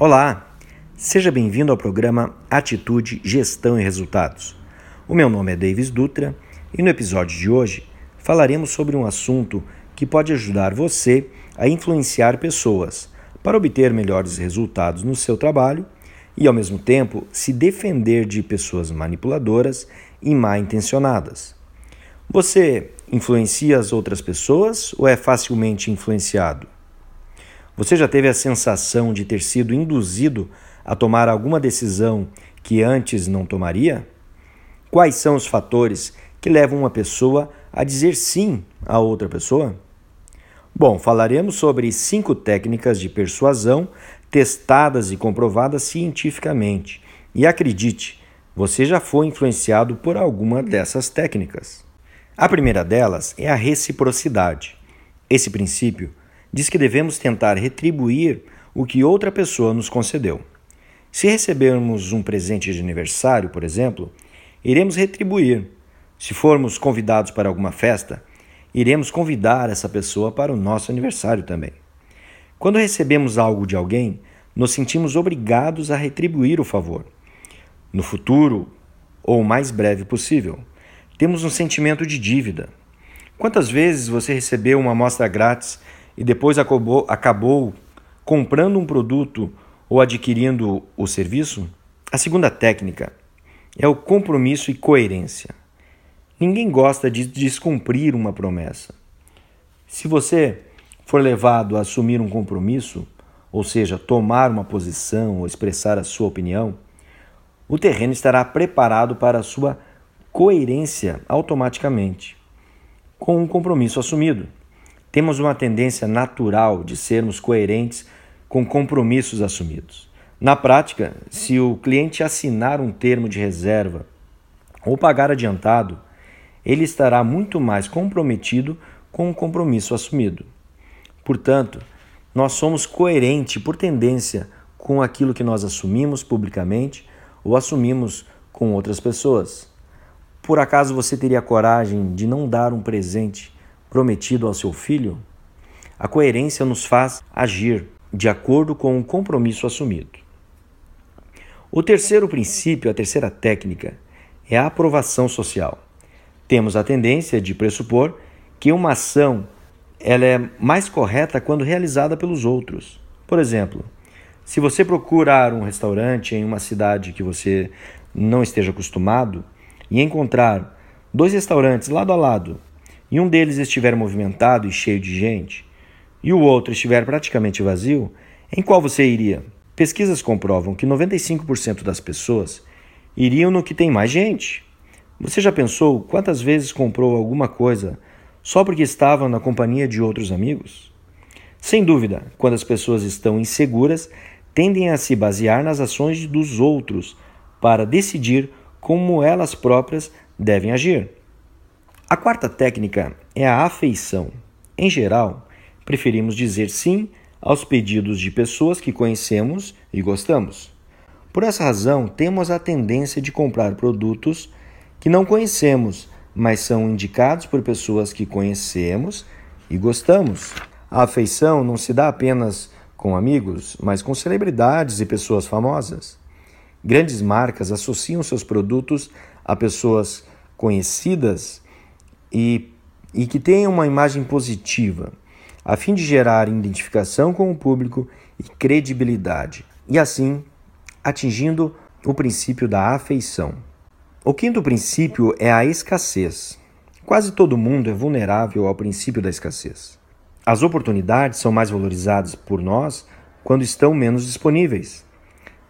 Olá, seja bem-vindo ao programa Atitude, Gestão e Resultados. O meu nome é Davis Dutra e no episódio de hoje falaremos sobre um assunto que pode ajudar você a influenciar pessoas para obter melhores resultados no seu trabalho e, ao mesmo tempo, se defender de pessoas manipuladoras e mal intencionadas. Você influencia as outras pessoas ou é facilmente influenciado? Você já teve a sensação de ter sido induzido a tomar alguma decisão que antes não tomaria? Quais são os fatores que levam uma pessoa a dizer sim a outra pessoa? Bom, falaremos sobre cinco técnicas de persuasão testadas e comprovadas cientificamente. E acredite, você já foi influenciado por alguma dessas técnicas. A primeira delas é a reciprocidade. Esse princípio diz que devemos tentar retribuir o que outra pessoa nos concedeu. Se recebermos um presente de aniversário, por exemplo, iremos retribuir. Se formos convidados para alguma festa, iremos convidar essa pessoa para o nosso aniversário também. Quando recebemos algo de alguém, nos sentimos obrigados a retribuir o favor no futuro ou o mais breve possível. Temos um sentimento de dívida. Quantas vezes você recebeu uma amostra grátis e depois acabou, acabou comprando um produto ou adquirindo o serviço? A segunda técnica é o compromisso e coerência. Ninguém gosta de descumprir uma promessa. Se você for levado a assumir um compromisso, ou seja, tomar uma posição ou expressar a sua opinião, o terreno estará preparado para a sua coerência automaticamente. Com um compromisso assumido, temos uma tendência natural de sermos coerentes com compromissos assumidos. Na prática, se o cliente assinar um termo de reserva ou pagar adiantado, ele estará muito mais comprometido com o compromisso assumido. Portanto, nós somos coerentes por tendência com aquilo que nós assumimos publicamente ou assumimos com outras pessoas. Por acaso você teria coragem de não dar um presente prometido ao seu filho? A coerência nos faz agir de acordo com o compromisso assumido. O terceiro princípio, a terceira técnica, é a aprovação social. Temos a tendência de pressupor que uma ação ela é mais correta quando realizada pelos outros. Por exemplo, se você procurar um restaurante em uma cidade que você não esteja acostumado e encontrar dois restaurantes lado a lado e um deles estiver movimentado e cheio de gente e o outro estiver praticamente vazio, em qual você iria? Pesquisas comprovam que 95% das pessoas iriam no que tem mais gente. Você já pensou quantas vezes comprou alguma coisa só porque estava na companhia de outros amigos? Sem dúvida, quando as pessoas estão inseguras, tendem a se basear nas ações dos outros para decidir como elas próprias devem agir. A quarta técnica é a afeição. Em geral, preferimos dizer sim aos pedidos de pessoas que conhecemos e gostamos. Por essa razão, temos a tendência de comprar produtos que não conhecemos, mas são indicados por pessoas que conhecemos e gostamos. A afeição não se dá apenas com amigos, mas com celebridades e pessoas famosas. Grandes marcas associam seus produtos a pessoas conhecidas e, e que tenham uma imagem positiva, a fim de gerar identificação com o público e credibilidade, e assim atingindo o princípio da afeição. O quinto princípio é a escassez. Quase todo mundo é vulnerável ao princípio da escassez. As oportunidades são mais valorizadas por nós quando estão menos disponíveis.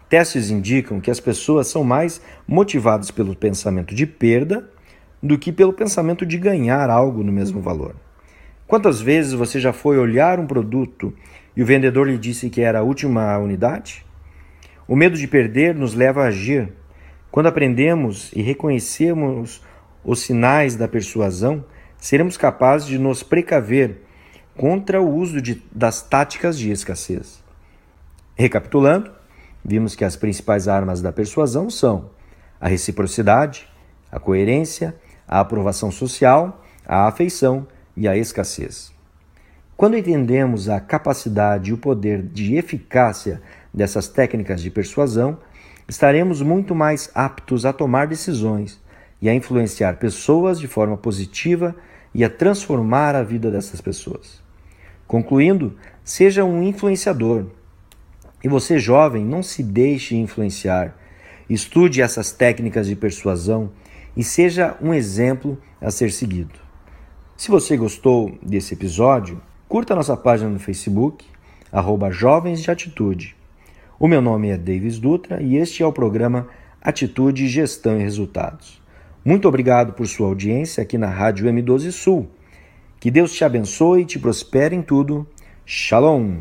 Testes indicam que as pessoas são mais motivadas pelo pensamento de perda do que pelo pensamento de ganhar algo no mesmo valor. Quantas vezes você já foi olhar um produto e o vendedor lhe disse que era a última unidade? O medo de perder nos leva a agir. Quando aprendemos e reconhecemos os sinais da persuasão, seremos capazes de nos precaver contra o uso de, das táticas de escassez. Recapitulando, vimos que as principais armas da persuasão são a reciprocidade, a coerência, a aprovação social, a afeição e a escassez. Quando entendemos a capacidade e o poder de eficácia dessas técnicas de persuasão, estaremos muito mais aptos a tomar decisões e a influenciar pessoas de forma positiva e a transformar a vida dessas pessoas. Concluindo, seja um influenciador. E você, jovem, não se deixe influenciar. Estude essas técnicas de persuasão e seja um exemplo a ser seguido. Se você gostou desse episódio, curta nossa página no Facebook, arroba Jovens de Atitude. O meu nome é Davis Dutra e este é o programa Atitude, Gestão e Resultados. Muito obrigado por sua audiência aqui na Rádio M12 Sul. Que Deus te abençoe e te prospere em tudo. Shalom!